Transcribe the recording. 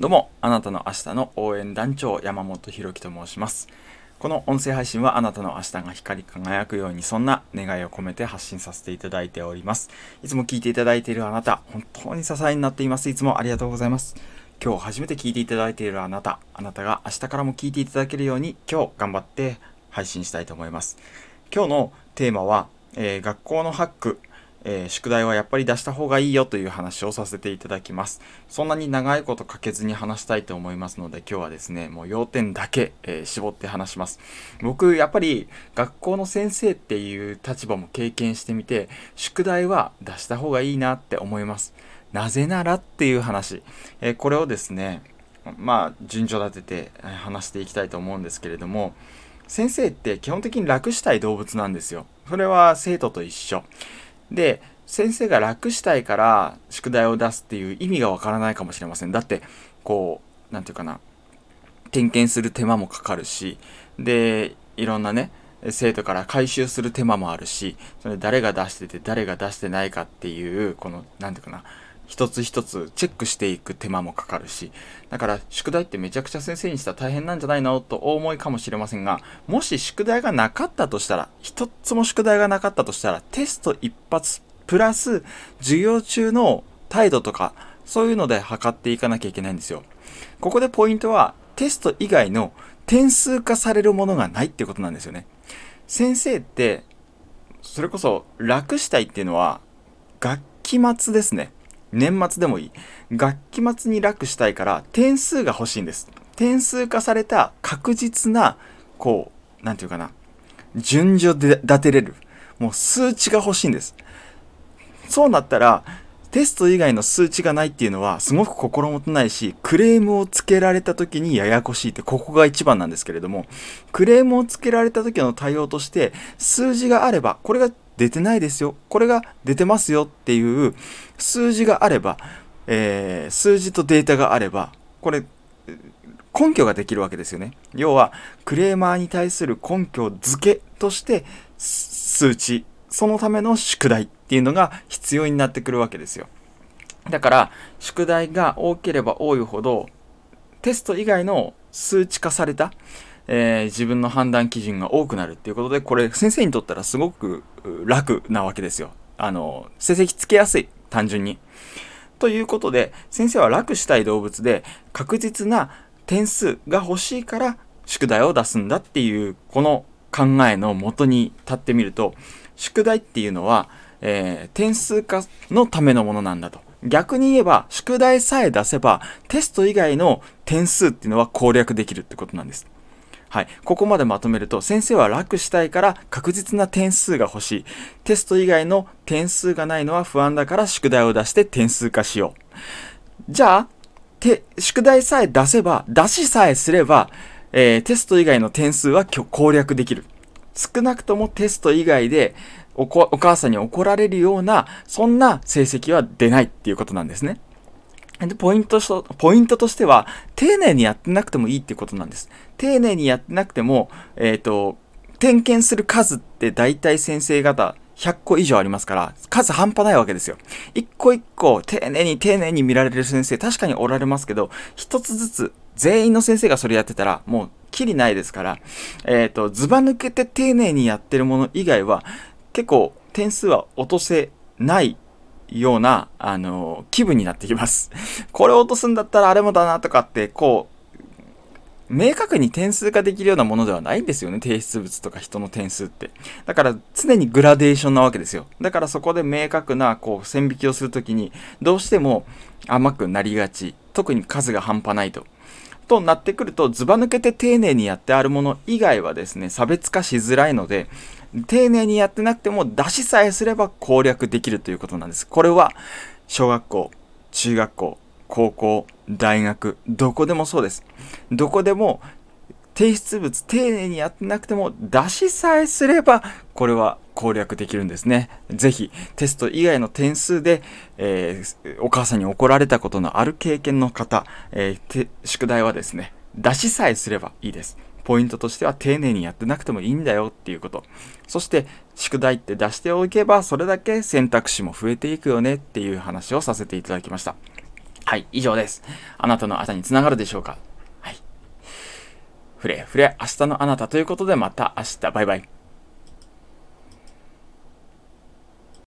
どうも、あなたの明日の応援団長山本博樹と申します。この音声配信はあなたの明日が光り輝くようにそんな願いを込めて発信させていただいております。いつも聞いていただいているあなた、本当に支えになっています。いつもありがとうございます。今日初めて聞いていただいているあなた、あなたが明日からも聞いていただけるように今日頑張って配信したいと思います。今日のテーマは、えー学校のハック、えー宿題はやっぱり出した方がいいよという話をさせていただきます。そんなに長いことかけずに話したいと思いますので、今日はですね、もう要点だけ、えー絞って話します。僕、やっぱり学校の先生っていう立場も経験してみて、宿題は出した方がいいなって思います。なぜならっていう話。えーこれをですね、まあ、順序立てて話していきたいと思うんですけれども、先生って基本的に楽したい動物なんですよ。それは生徒と一緒。で、先生が楽したいから宿題を出すっていう意味がわからないかもしれません。だって、こう、なんていうかな、点検する手間もかかるし、で、いろんなね、生徒から回収する手間もあるし、それ誰が出してて誰が出してないかっていう、この、なんていうかな、一つ一つチェックしていく手間もかかるし、だから宿題ってめちゃくちゃ先生にしたら大変なんじゃないのとお思いかもしれませんが、もし宿題がなかったとしたら、一つも宿題がなかったとしたら、テスト一発プラス授業中の態度とか、そういうので測っていかなきゃいけないんですよ。ここでポイントは、テスト以外の点数化されるものがないってことなんですよね。先生って、それこそ楽したいっていうのは、学期末ですね。年末でもいい。学期末に楽したいから点数が欲しいんです。点数化された確実な、こう、なんていうかな。順序で立てれる。もう数値が欲しいんです。そうなったら、テスト以外の数値がないっていうのはすごく心もとないし、クレームをつけられた時にややこしいって、ここが一番なんですけれども、クレームをつけられた時の対応として、数字があれば、これが出てないですよ、これが出てますよっていう数字があれば、えー数字とデータがあれば、これ、根拠ができるわけですよね。要は、クレーマーに対する根拠付けとして、数値、そのための宿題っていうのが必要になってくるわけですよ。だから、宿題が多ければ多いほど、テスト以外の数値化された、えー自分の判断基準が多くなるっていうことで、これ先生にとったらすごく楽なわけですよ。あの、成績つけやすい、単純に。ということで、先生は楽したい動物で、確実な点数が欲しいから宿題を出すんだっていう、この考えのもとに立ってみると、宿題っていうのは、えー点数化のためのものなんだと。逆に言えば、宿題さえ出せば、テスト以外の点数っていうのは攻略できるってことなんです。はい。ここまでまとめると、先生は楽したいから確実な点数が欲しい。テスト以外の点数がないのは不安だから宿題を出して点数化しよう。じゃあ、て、宿題さえ出せば、出しさえすれば、えーテスト以外の点数は攻略できる。少なくともテスト以外でお母さんに怒られるような、そんな成績は出ないっていうことなんですね。で、ポイントと、ポイントとしては、丁寧にやってなくてもいいってことなんです。丁寧にやってなくても、えっ、と、点検する数って大体先生方100個以上ありますから、数半端ないわけですよ。一個一個丁寧に丁寧に見られる先生確かにおられますけど、一つずつ全員の先生がそれやってたら、もうきりないですから、えっ、と、ずば抜けて丁寧にやってるもの以外は、結構点数は落とせないような、あの気分になってきます。これを落とすんだったらあれもだなとかって、こう、明確に点数化できるようなものではないんですよね。提出物とか人の点数って。だから常にグラデーションなわけですよ。だからそこで明確な、こう、線引きをするときに、どうしても甘くなりがち。特に数が半端ないと。となってくると、ずば抜けて丁寧にやってあるもの以外はですね、差別化しづらいので、丁寧にやってなくても出しさえすれば攻略できるということなんです。これは、小学校、中学校、高校、大学、どこでもそうです。どこでも、提出物丁寧にやってなくても出しさえすれば、これは攻略できるんですね。ぜひ、テスト以外の点数で、えーお母さんに怒られたことのある経験の方、えー宿題はですね、出しさえすればいいです。ポイントとしては丁寧にやってなくてもいいんだよっていうこと。そして、宿題って出しておけば、それだけ選択肢も増えていくよねっていう話をさせていただきました。はい、以上です。あなたの朝につながるでしょうか？はい。ふれふれ、明日のあなたということでまた明日、バイバイ。